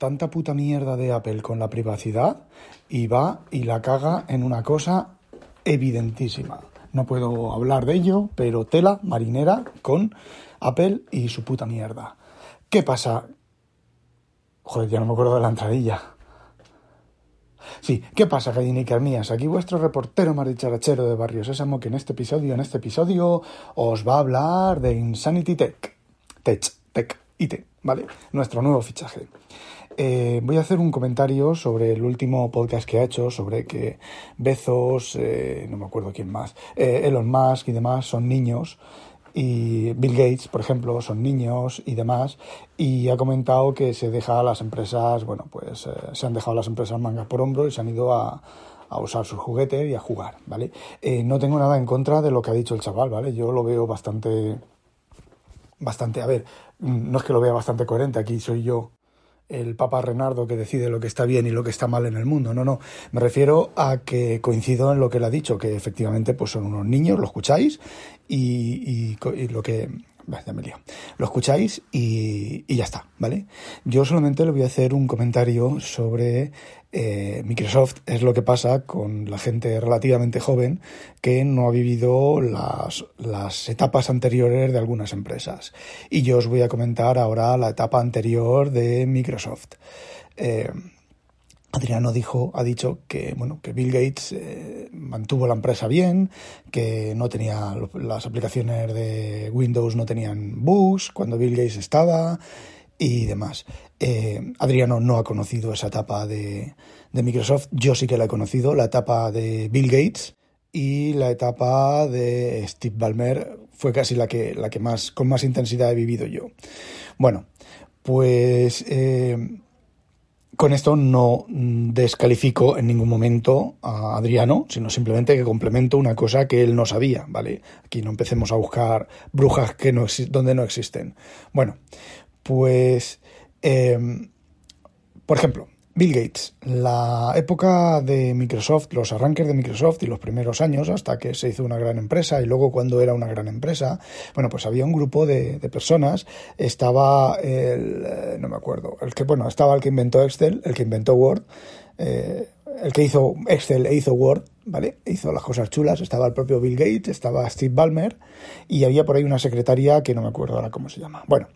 Tanta puta mierda de Apple con la privacidad y va y la caga en una cosa evidentísima. No puedo hablar de ello, pero tela marinera con Apple y su puta mierda. ¿Qué pasa? Joder, ya no me acuerdo de la entradilla. Sí, ¿qué pasa, gallinicas mías? Aquí vuestro reportero más dicharachero de Barrio Sésamo que en este episodio, en este episodio, os va a hablar de Insanity Tech. Tech, Tech, IT, ¿vale? Nuestro nuevo fichaje. Eh, voy a hacer un comentario sobre el último podcast que ha hecho, sobre que Bezos, eh, no me acuerdo quién más, eh, Elon Musk y demás son niños, y Bill Gates, por ejemplo, son niños y demás, y ha comentado que se deja a las empresas, bueno, pues se han dejado las empresas mangas por hombro y se han ido a, a usar sus juguetes y a jugar, ¿vale? No tengo nada en contra de lo que ha dicho el chaval, ¿vale? Yo lo veo bastante, bastante, a ver, no es que lo vea bastante coherente, aquí soy yo el Papa Renardo que decide lo que está bien y lo que está mal en el mundo. No, no. Me refiero a que coincido en lo que él ha dicho, que efectivamente pues son unos niños, lo escucháis, y, y, y lo que. Ya me lío. Lo escucháis y, y, ya está, ¿vale? Yo solamente le voy a hacer un comentario sobre eh, Microsoft. Es lo que pasa con la gente relativamente joven que no ha vivido las, las etapas anteriores de algunas empresas. Y yo os voy a comentar ahora la etapa anterior de Microsoft. Eh, Adriano dijo, ha dicho que bueno que Bill Gates eh, mantuvo la empresa bien, que no tenía las aplicaciones de Windows no tenían bugs cuando Bill Gates estaba y demás. Eh, Adriano no ha conocido esa etapa de, de Microsoft, yo sí que la he conocido, la etapa de Bill Gates y la etapa de Steve Ballmer fue casi la que la que más con más intensidad he vivido yo. Bueno, pues eh, con esto no descalifico en ningún momento a Adriano, sino simplemente que complemento una cosa que él no sabía, ¿vale? Aquí no empecemos a buscar brujas que no donde no existen. Bueno, pues, eh, por ejemplo, Bill Gates, la época de Microsoft, los arranques de Microsoft y los primeros años, hasta que se hizo una gran empresa y luego cuando era una gran empresa, bueno, pues había un grupo de, personas, estaba el, eh, no me acuerdo, el que, bueno, estaba el que inventó Excel, el que inventó Word, eh, el que hizo Excel e hizo Word, ¿vale? Hizo las cosas chulas, estaba el propio Bill Gates, estaba Steve Ballmer y había por ahí una secretaria que no me acuerdo ahora cómo se llama. Bueno,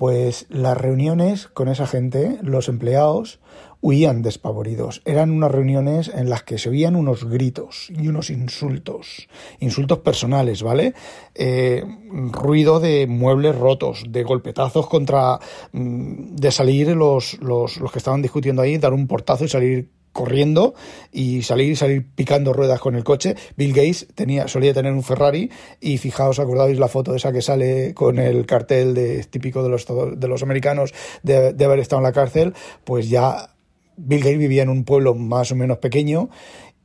pues las reuniones con esa gente, los empleados, huían despavoridos. Eran unas reuniones en las que se oían unos gritos y unos insultos, insultos personales, ¿vale? Eh, ruido de muebles rotos, de golpetazos contra... de salir los, los, los que estaban discutiendo ahí, dar un portazo y salir corriendo y salir salir picando ruedas con el coche. Bill Gates tenía, solía tener un Ferrari y fijaos, acordáis la foto esa que sale con el cartel de, típico de los, de los americanos de, de haber estado en la cárcel, pues ya Bill Gates vivía en un pueblo más o menos pequeño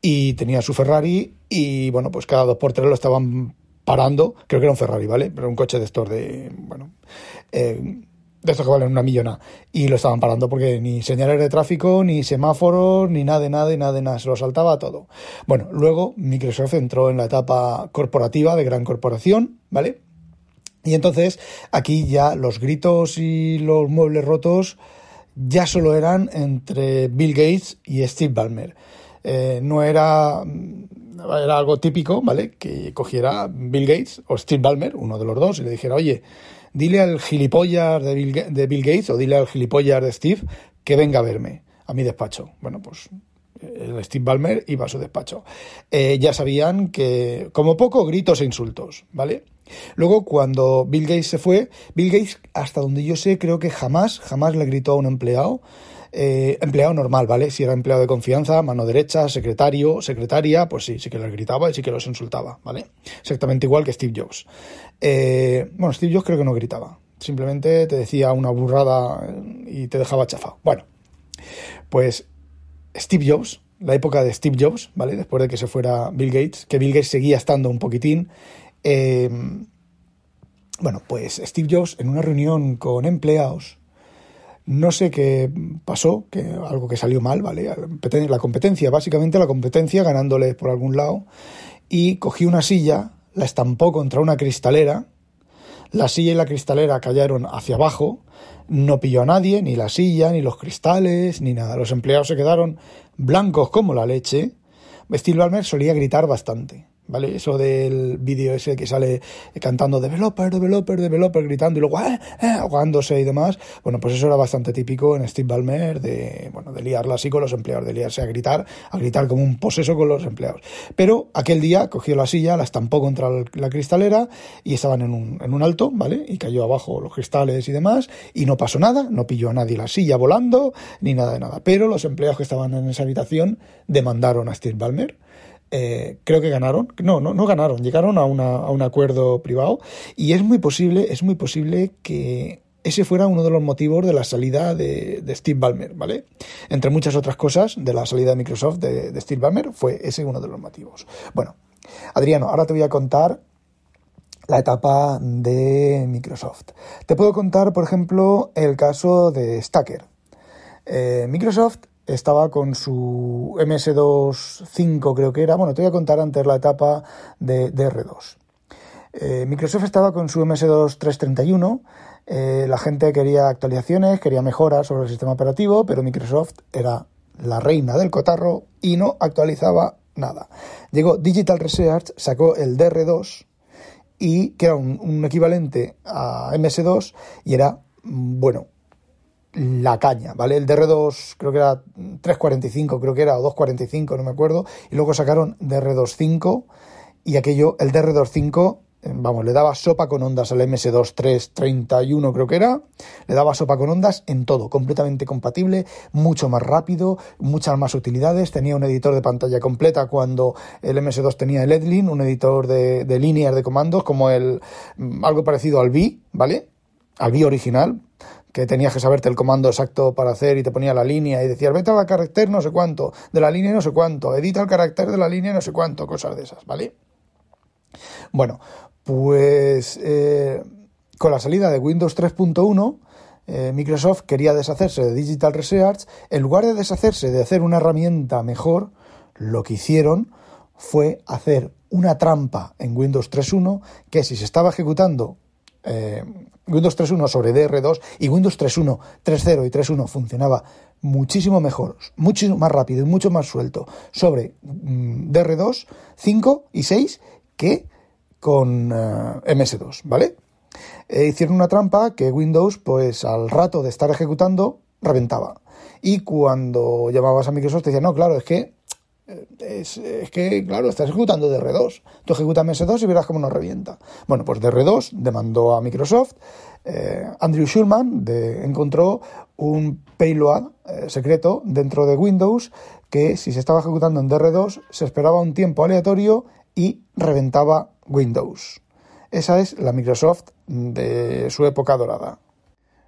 y tenía su Ferrari y bueno, pues cada dos por tres lo estaban parando, creo que era un Ferrari, ¿vale? Pero un coche de estos de, bueno, eh, de estos que valen una millona. Y lo estaban parando porque ni señales de tráfico, ni semáforos, ni nada nada, nada nada. Se lo saltaba todo. Bueno, luego Microsoft entró en la etapa corporativa de gran corporación, ¿vale? Y entonces aquí ya los gritos y los muebles rotos ya solo eran entre Bill Gates y Steve Ballmer. Eh, no era, era algo típico, ¿vale? Que cogiera Bill Gates o Steve Ballmer, uno de los dos, y le dijera, oye, dile al gilipollas de Bill, de Bill Gates o dile al gilipollas de Steve que venga a verme a mi despacho. Bueno, pues el Steve Ballmer iba a su despacho. Eh, ya sabían que, como poco, gritos e insultos, ¿vale? Luego, cuando Bill Gates se fue, Bill Gates, hasta donde yo sé, creo que jamás, jamás le gritó a un empleado, eh, empleado normal, ¿vale? Si era empleado de confianza, mano derecha, secretario, secretaria, pues sí, sí que les gritaba y sí que los insultaba, ¿vale? Exactamente igual que Steve Jobs. Eh, bueno, Steve Jobs creo que no gritaba. Simplemente te decía una burrada y, y te dejaba chafado. Bueno, pues Steve Jobs, la época de Steve Jobs, ¿vale? Después de que se fuera Bill Gates, que Bill Gates seguía estando un poquitín. eh, bueno, pues Steve Jobs en una reunión con empleados, no sé qué pasó, que algo que salió mal, ¿vale? La competencia, básicamente la competencia ganándole por algún lado, y cogió una silla, la estampó contra una cristalera, la silla y la cristalera cayeron hacia abajo, no pilló a nadie, ni la silla, ni los cristales, ni nada. Los empleados se quedaron blancos como la leche. Steve Ballmer solía gritar bastante. ¿Vale? Eso del vídeo ese que sale cantando developer, developer, developer, gritando y luego eh, eh, ahogándose y demás. Bueno, pues eso era bastante típico en Steve Ballmer de, bueno, de liarla así con los empleados, de liarse a gritar, a gritar como un poseso con los empleados. Pero aquel día cogió la silla, la estampó contra la cristalera y estaban en un, en un alto, ¿vale? Y cayó abajo los cristales y demás y no pasó nada, no pilló a nadie la silla volando ni nada de nada. Pero los empleados que estaban en esa habitación demandaron a Steve Ballmer eh, creo que ganaron. No, no, no ganaron. Llegaron a, una, a un acuerdo privado y es muy posible, es muy posible que ese fuera uno de los motivos de la salida de, de, Steve Ballmer, ¿vale? Entre muchas otras cosas de la salida de Microsoft de, de Steve Ballmer fue ese uno de los motivos. Bueno, Adriano, ahora te voy a contar la etapa de Microsoft. Te puedo contar, por ejemplo, el caso de Stacker. Eh, Microsoft estaba con su MS2.5 creo que era. Bueno, te voy a contar antes la etapa de, de R2. Eh, Microsoft estaba con su MS2 331. Eh, la gente quería actualizaciones, quería mejoras sobre el sistema operativo, pero Microsoft era la reina del cotarro y no actualizaba nada. Llegó Digital Research, sacó el DR2 y que era un, un equivalente a MS2 y era, bueno, la caña, ¿vale? El DR2 creo que era 345, creo que era, o 245, no me acuerdo, y luego sacaron DR25 y aquello, el DR25, vamos, le daba sopa con ondas al MS2 331 creo que era, le daba sopa con ondas en todo, completamente compatible, mucho más rápido, muchas más utilidades, tenía un editor de pantalla completa cuando el MS2 tenía el Edlin, un editor de, de líneas de comandos como el, algo parecido al V, ¿vale? Al V original, que tenías que saberte el comando exacto para hacer y te ponía la línea y decías, vete al carácter no sé cuánto, de la línea no sé cuánto, edita el carácter de la línea no sé cuánto, cosas de esas, ¿vale? Bueno, pues eh, con la salida de Windows 3.1, eh, Microsoft quería deshacerse de Digital Research, en lugar de deshacerse de hacer una herramienta mejor, lo que hicieron fue hacer una trampa en Windows 3.1 que si se estaba ejecutando eh, Windows 3.1 sobre DR2 y Windows 3.1, 3.0 y 3.1 funcionaba muchísimo mejor, mucho más rápido y mucho más suelto sobre mm, DR2, 5 y 6 que con uh, MS2, ¿vale? Eh, hicieron una trampa que Windows, pues al rato de estar ejecutando, reventaba. Y cuando llamabas a Microsoft te decían, no, claro, es que es, es, que, claro, estás ejecutando DR2. Tú ejecutas MS2 y verás cómo nos revienta. Bueno, pues DR2 demandó a Microsoft. Eh, Andrew Schulman encontró un payload eh, secreto dentro de Windows que si se estaba ejecutando en DR2 se esperaba un tiempo aleatorio y reventaba Windows. Esa es la Microsoft de su época dorada.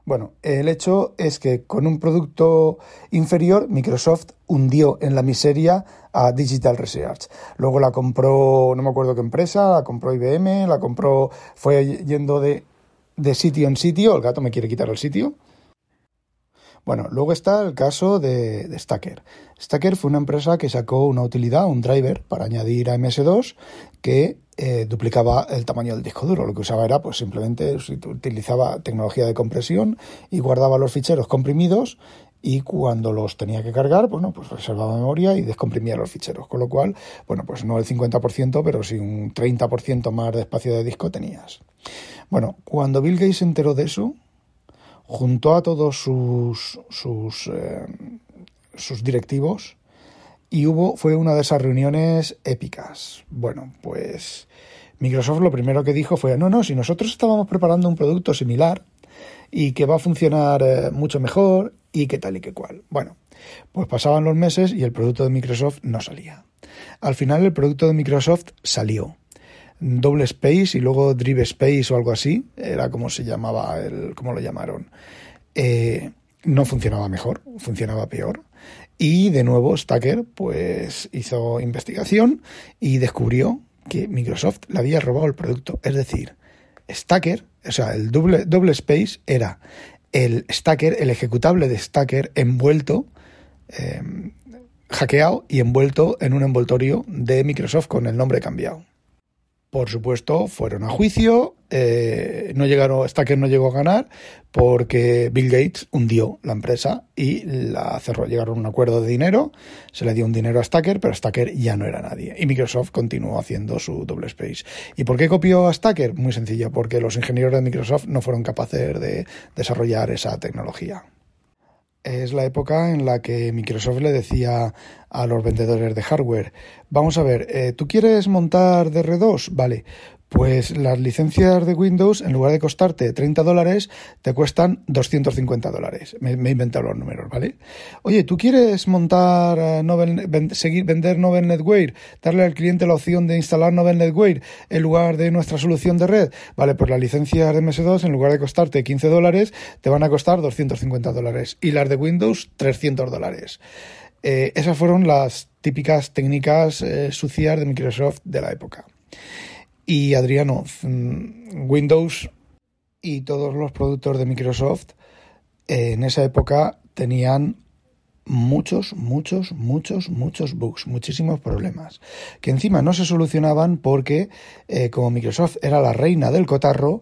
Bueno, el hecho es que con un producto inferior, Microsoft hundió en la miseria a Digital Research. Luego la compró, no me acuerdo qué empresa, la compró IBM, la compró, fue yendo de, de sitio en sitio, el gato me quiere quitar el sitio. Bueno, luego está el caso de, de, Stacker. Stacker fue una empresa que sacó una utilidad, un driver, para añadir a MS2 que eh, duplicaba el tamaño del disco duro. Lo que usaba era, pues simplemente utilizaba tecnología de compresión y guardaba los ficheros comprimidos y cuando los tenía que cargar, bueno, pues reservaba memoria y descomprimía los ficheros. Con lo cual, bueno, pues no el 50%, pero sí un 30% más de espacio de disco tenías. Bueno, cuando Bill Gates se enteró de eso, juntó a todos sus, sus, eh, sus directivos y hubo, fue una de esas reuniones épicas. Bueno, pues Microsoft lo primero que dijo fue, no, no, si nosotros estábamos preparando un producto similar y que va a funcionar eh, mucho mejor y que tal y que cual. Bueno, pues pasaban los meses y el producto de Microsoft no salía. Al final el producto de Microsoft salió. Double Space y luego Drive Space o algo así, era como se llamaba, el, como lo llamaron. Eh, no funcionaba mejor, funcionaba peor. Y de nuevo Stacker pues hizo investigación y descubrió que Microsoft le había robado el producto. Es decir, Stacker, o sea, el doble, doble space era el Stacker, el ejecutable de Stacker envuelto, eh, hackeado y envuelto en un envoltorio de Microsoft con el nombre cambiado. Por supuesto, fueron a juicio, eh, no llegaron, Stacker no llegó a ganar porque Bill Gates hundió la empresa y la cerró. Llegaron a un acuerdo de dinero, se le dio un dinero a Stacker, pero Stacker ya no era nadie. Y Microsoft continuó haciendo su double space. ¿Y por qué copió a Stacker? Muy sencillo, porque los ingenieros de Microsoft no fueron capaces de desarrollar esa tecnología es la época en la que Microsoft le decía a los vendedores de hardware, vamos a ver, eh, ¿tú quieres montar DR2? Vale, pues las licencias de Windows, en lugar de costarte 30 dólares, te cuestan 250 dólares. Me, he inventado los números, ¿vale? Oye, ¿tú quieres montar eh, Novel, seguir, vender Novel Netwear, darle al cliente la opción de instalar Novel Netwear en lugar de nuestra solución de red? Vale, pues las licencias de MS2, en lugar de costarte 15 dólares, te van a costar 250 dólares. Y las de Windows, 300 dólares. Eh, esas fueron las típicas técnicas eh, sucias de Microsoft de la época. Y Adriano, mm, Windows y todos los productos de Microsoft en esa época tenían muchos, muchos, muchos, muchos bugs, muchísimos problemas, que encima no se solucionaban porque eh, como Microsoft era la reina del cotarro,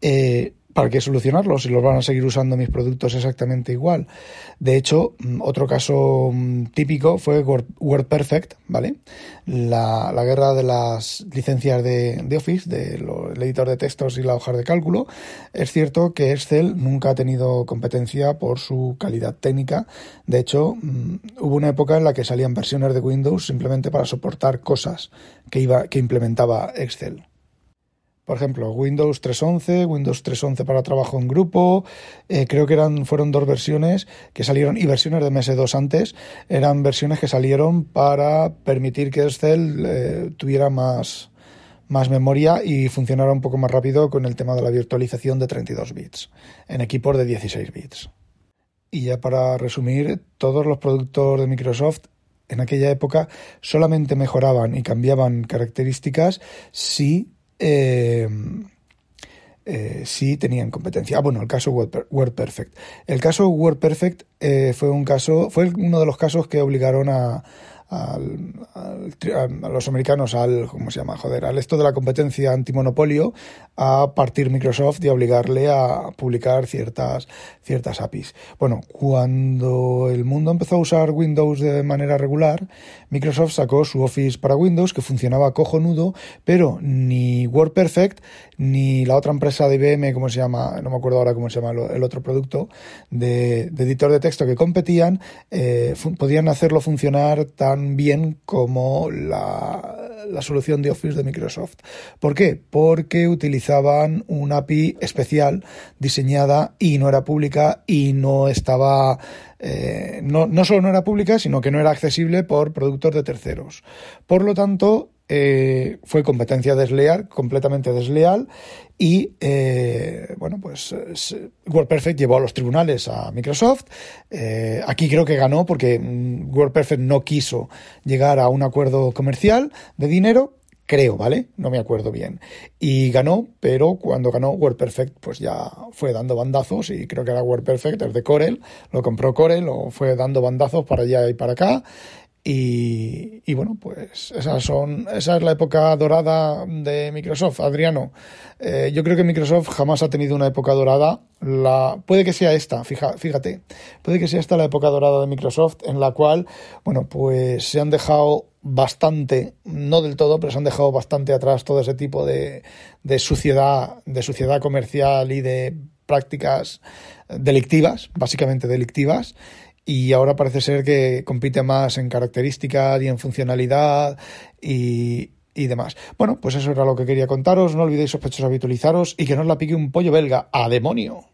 eh, ¿para qué solucionarlos si los van a seguir usando mis productos exactamente igual? De hecho, mm, otro caso mm, típico fue WordPerfect, ¿vale? La, guerra de las licencias de, Office, del editor de textos y la hoja de cálculo. Es cierto que Excel nunca ha tenido competencia por su calidad técnica. De hecho, mm, hubo una época en la que salían versiones de Windows simplemente para soportar cosas que, iba, que implementaba Excel. Por ejemplo, Windows 3.11, Windows 3.11 para trabajo en grupo, eh, creo que eran, fueron dos versiones que salieron, y versiones de MS2 antes, eran versiones que salieron para permitir que Excel eh, tuviera más, más memoria y funcionara un poco más rápido con el tema de la virtualización de 32 bits en equipos de 16 bits. Y ya para resumir, todos los productos de Microsoft en aquella época solamente mejoraban y cambiaban características si eh, eh, sí tenían competencia. Ah, bueno, el caso WordPerfect. El caso WordPerfect eh, fue un caso, fue uno de los casos que obligaron a, a los americanos al, ¿cómo se llama? Joder, al esto de la competencia antimonopolio a partir Microsoft y obligarle a publicar ciertas, ciertas APIs. Bueno, cuando el mundo empezó a usar Windows de manera regular, Microsoft sacó su Office para Windows que funcionaba cojonudo, pero ni WordPerfect ni la otra empresa de IBM, ¿cómo se llama? No me acuerdo ahora cómo se llama el otro producto de, editor de texto que competían, eh, podían hacerlo funcionar tan bien como la, la solución de Office de Microsoft. ¿Por qué? Porque utilizaban una API especial diseñada y no era pública y no estaba eh, no, no, solo no era pública, sino que no era accesible por productos de terceros. Por lo tanto, eh, fue competencia desleal, completamente desleal, y eh, bueno, pues WordPerfect llevó a los tribunales a Microsoft. aquí creo que ganó porque mm, WordPerfect no quiso llegar a un acuerdo comercial de dinero creo, ¿vale? No me acuerdo bien. Y ganó, pero cuando ganó WordPerfect, pues ya fue dando bandazos y creo que era WordPerfect, el de Corel, lo compró Corel, o fue dando bandazos para allá y para acá. Y, y, bueno, pues esas son, esa es la época dorada de Microsoft, Adriano. Eh, yo creo que Microsoft jamás ha tenido una época dorada. La, puede que sea esta, fija, fíjate, puede que sea esta la época dorada de Microsoft en la cual, bueno, pues se han dejado bastante, no del todo, pero se han dejado bastante atrás todo ese tipo de, de suciedad, de suciedad comercial y de prácticas delictivas, básicamente delictivas y ahora parece ser que compite más en características y en funcionalidad y, y demás. Bueno, pues eso era lo que quería contaros. No olvidéis sospechosos habitualizaros y que no os la pique un pollo belga. ¡A demonio!